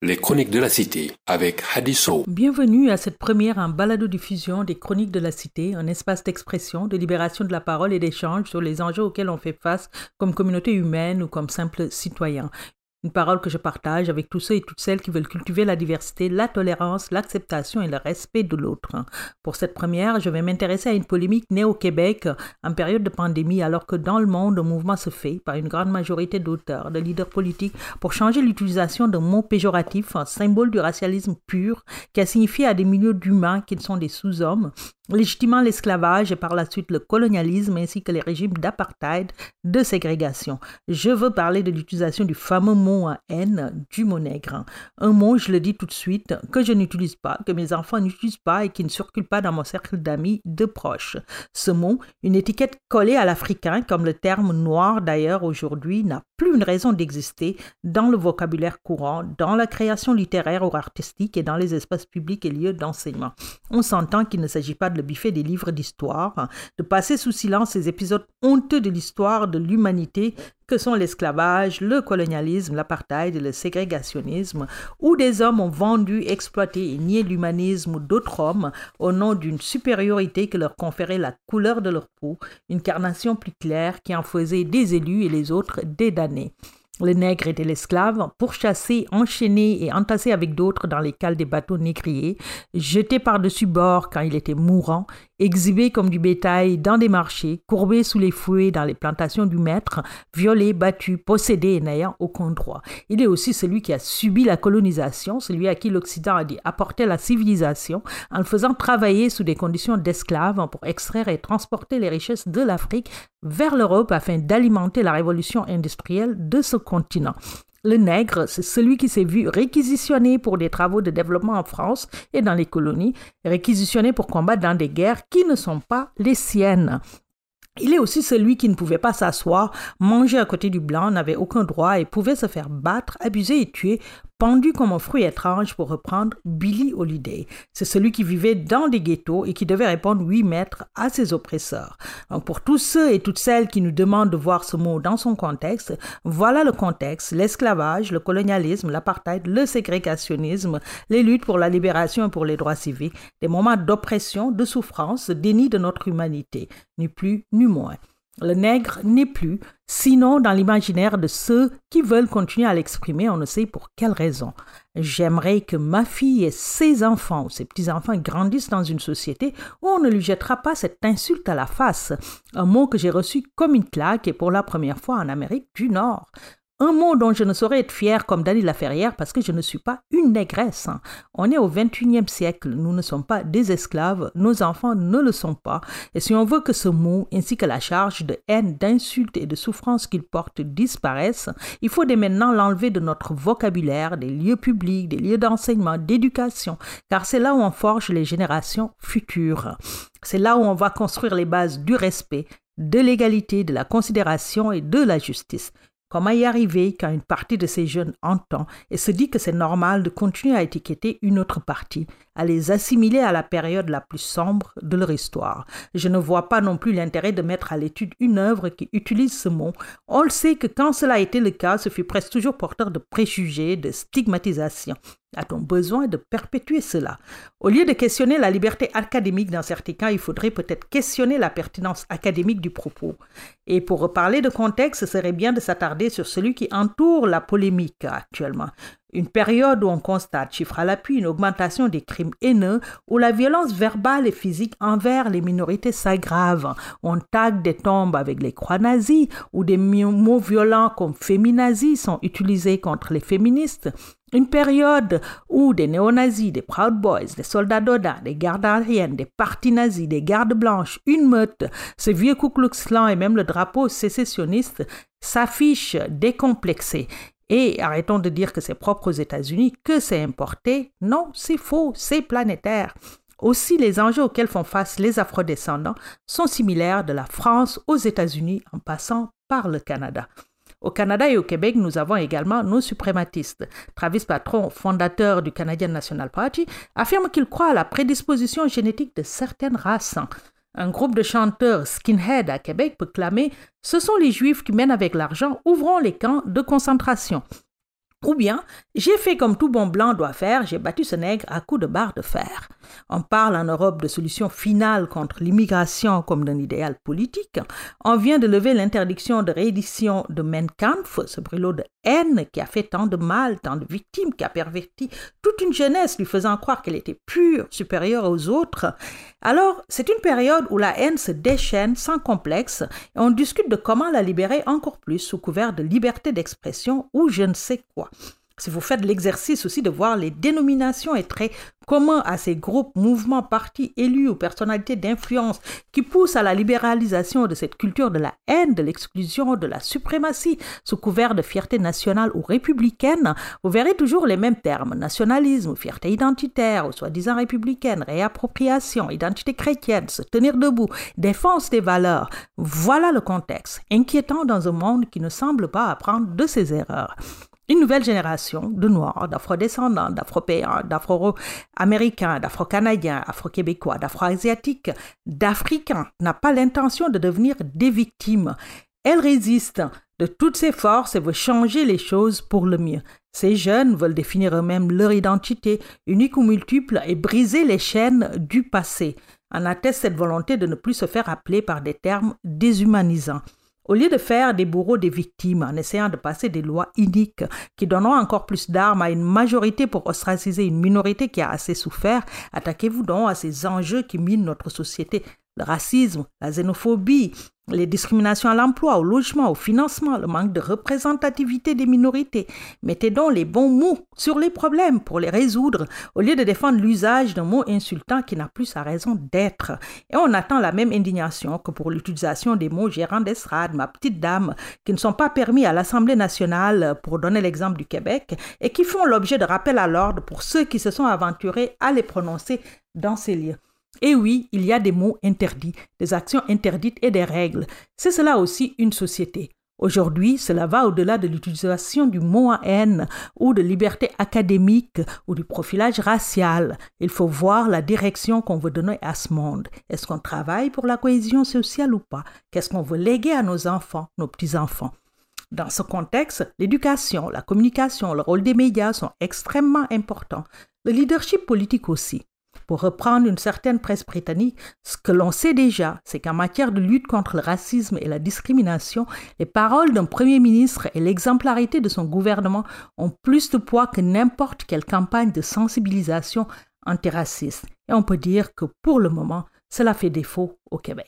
Les Chroniques de la Cité avec Hadiso. Bienvenue à cette première en balado-diffusion des Chroniques de la Cité, un espace d'expression, de libération de la parole et d'échange sur les enjeux auxquels on fait face comme communauté humaine ou comme simple citoyen. Une parole que je partage avec tous ceux et toutes celles qui veulent cultiver la diversité, la tolérance, l'acceptation et le respect de l'autre. Pour cette première, je vais m'intéresser à une polémique née au Québec en période de pandémie, alors que dans le monde, un mouvement se fait par une grande majorité d'auteurs, de leaders politiques, pour changer l'utilisation d'un mot péjoratif, un symbole du racialisme pur, qui a signifié à des milieux d'humains qui ne sont des sous-hommes, légitimant l'esclavage et par la suite le colonialisme ainsi que les régimes d'apartheid, de ségrégation. Je veux parler de l'utilisation du fameux mot haine du mot nègre. Un mot, je le dis tout de suite, que je n'utilise pas, que mes enfants n'utilisent pas et qui ne circule pas dans mon cercle d'amis de proches. Ce mot, une étiquette collée à l'africain, comme le terme noir d'ailleurs aujourd'hui, n'a plus une raison d'exister dans le vocabulaire courant, dans la création littéraire ou artistique et dans les espaces publics et lieux d'enseignement. On s'entend qu'il ne s'agit pas de le biffer des livres d'histoire, de passer sous silence ces épisodes honteux de l'histoire de l'humanité que sont l'esclavage, le colonialisme, l'apartheid et le ségrégationnisme, où des hommes ont vendu, exploité et nié l'humanisme d'autres hommes au nom d'une supériorité que leur conférait la couleur de leur peau, une carnation plus claire qui en faisait des élus et les autres des damnés. Le nègre était l'esclave, pourchassé, enchaîné et entassé avec d'autres dans les cales des bateaux négriers, jeté par-dessus bord quand il était mourant, exhibé comme du bétail dans des marchés, courbé sous les fouets dans les plantations du maître, violé, battu, possédé et n'ayant aucun droit. Il est aussi celui qui a subi la colonisation, celui à qui l'Occident a dit apporter la civilisation en le faisant travailler sous des conditions d'esclave pour extraire et transporter les richesses de l'Afrique vers l'Europe afin d'alimenter la révolution industrielle de ce continent. Le nègre, c'est celui qui s'est vu réquisitionné pour des travaux de développement en France et dans les colonies, réquisitionné pour combattre dans des guerres qui ne sont pas les siennes. Il est aussi celui qui ne pouvait pas s'asseoir, manger à côté du blanc, n'avait aucun droit et pouvait se faire battre, abuser et tuer pendu comme un fruit étrange pour reprendre Billy Holiday. C'est celui qui vivait dans des ghettos et qui devait répondre oui maître à ses oppresseurs. Donc pour tous ceux et toutes celles qui nous demandent de voir ce mot dans son contexte, voilà le contexte, l'esclavage, le colonialisme, l'apartheid, le ségrégationnisme, les luttes pour la libération et pour les droits civiques, des moments d'oppression, de souffrance, déni de notre humanité, ni plus ni moins. Le nègre n'est plus, sinon dans l'imaginaire de ceux qui veulent continuer à l'exprimer, on ne sait pour quelle raison. J'aimerais que ma fille et ses enfants ou ses petits-enfants grandissent dans une société où on ne lui jettera pas cette insulte à la face, un mot que j'ai reçu comme une claque et pour la première fois en Amérique du Nord. Un mot dont je ne saurais être fier comme Dany Laferrière parce que je ne suis pas une négresse. Hein. On est au 21e siècle, nous ne sommes pas des esclaves, nos enfants ne le sont pas. Et si on veut que ce mot, ainsi que la charge de haine, d'insulte et de souffrance qu'il porte disparaissent, il faut dès maintenant l'enlever de notre vocabulaire, des lieux publics, des lieux d'enseignement, d'éducation, car c'est là où on forge les générations futures. C'est là où on va construire les bases du respect, de l'égalité, de la considération et de la justice. Comment y arriver quand une partie de ces jeunes entend et se dit que c'est normal de continuer à étiqueter une autre partie, à les assimiler à la période la plus sombre de leur histoire? Je ne vois pas non plus l'intérêt de mettre à l'étude une œuvre qui utilise ce mot. On le sait que quand cela a été le cas, ce fut presque toujours porteur de préjugés, de stigmatisation. A-t-on besoin de perpétuer cela Au lieu de questionner la liberté académique dans certains cas, il faudrait peut-être questionner la pertinence académique du propos. Et pour reparler de contexte, ce serait bien de s'attarder sur celui qui entoure la polémique actuellement. Une période où on constate, chiffre à l'appui, une augmentation des crimes haineux, où la violence verbale et physique envers les minorités s'aggrave. On tague des tombes avec les croix nazies, où des mots violents comme féminazis sont utilisés contre les féministes. Une période où des néo-nazis, des Proud Boys, des soldats d'Oda, des gardes aériennes, des partis nazis, des gardes blanches, une meute, ce vieux Ku Klux Klan et même le drapeau sécessionniste s'affichent décomplexés. Et arrêtons de dire que c'est propre aux États-Unis, que c'est importé. Non, c'est faux, c'est planétaire. Aussi, les enjeux auxquels font face les afrodescendants sont similaires de la France aux États-Unis en passant par le Canada. Au Canada et au Québec, nous avons également nos suprématistes. Travis Patron, fondateur du Canadian National Party, affirme qu'il croit à la prédisposition génétique de certaines races. Un groupe de chanteurs skinhead à Québec peut clamer Ce sont les Juifs qui mènent avec l'argent, ouvrons les camps de concentration. Ou bien, j'ai fait comme tout bon blanc doit faire, j'ai battu ce nègre à coups de barre de fer. On parle en Europe de solution finale contre l'immigration comme d'un idéal politique. On vient de lever l'interdiction de réédition de Mein Kampf, ce brûlot de haine qui a fait tant de mal, tant de victimes, qui a perverti toute une jeunesse lui faisant croire qu'elle était pure, supérieure aux autres. Alors, c'est une période où la haine se déchaîne sans complexe et on discute de comment la libérer encore plus sous couvert de liberté d'expression ou je ne sais quoi. Si vous faites l'exercice aussi de voir les dénominations et traits communs à ces groupes, mouvements, partis, élus ou personnalités d'influence qui poussent à la libéralisation de cette culture de la haine, de l'exclusion, de la suprématie sous couvert de fierté nationale ou républicaine, vous verrez toujours les mêmes termes nationalisme, fierté identitaire ou soi-disant républicaine, réappropriation, identité chrétienne, se tenir debout, défense des valeurs. Voilà le contexte, inquiétant dans un monde qui ne semble pas apprendre de ses erreurs. Une nouvelle génération de Noirs, d'Afro-descendants, d'Afro-Américains, d'Afro-Canadiens, Afro-Québécois, d'Afro-Asiatiques, d'Africains n'a pas l'intention de devenir des victimes. Elle résiste de toutes ses forces et veut changer les choses pour le mieux. Ces jeunes veulent définir eux-mêmes leur identité, unique ou multiple, et briser les chaînes du passé. En atteste cette volonté de ne plus se faire appeler par des termes déshumanisants. Au lieu de faire des bourreaux des victimes en essayant de passer des lois iniques qui donneront encore plus d'armes à une majorité pour ostraciser une minorité qui a assez souffert, attaquez-vous donc à ces enjeux qui minent notre société le racisme, la xénophobie, les discriminations à l'emploi, au logement, au financement, le manque de représentativité des minorités. Mettez donc les bons mots sur les problèmes pour les résoudre, au lieu de défendre l'usage d'un mot insultant qui n'a plus sa raison d'être. Et on attend la même indignation que pour l'utilisation des mots gérant d'estrade, ma petite dame, qui ne sont pas permis à l'Assemblée nationale, pour donner l'exemple du Québec, et qui font l'objet de rappels à l'ordre pour ceux qui se sont aventurés à les prononcer dans ces lieux. Et oui, il y a des mots interdits, des actions interdites et des règles. C'est cela aussi une société. Aujourd'hui, cela va au-delà de l'utilisation du mot haine ou de liberté académique ou du profilage racial. Il faut voir la direction qu'on veut donner à ce monde. Est-ce qu'on travaille pour la cohésion sociale ou pas? Qu'est-ce qu'on veut léguer à nos enfants, nos petits-enfants? Dans ce contexte, l'éducation, la communication, le rôle des médias sont extrêmement importants. Le leadership politique aussi. Pour reprendre une certaine presse britannique, ce que l'on sait déjà, c'est qu'en matière de lutte contre le racisme et la discrimination, les paroles d'un Premier ministre et l'exemplarité de son gouvernement ont plus de poids que n'importe quelle campagne de sensibilisation antiraciste. Et on peut dire que pour le moment, cela fait défaut au Québec.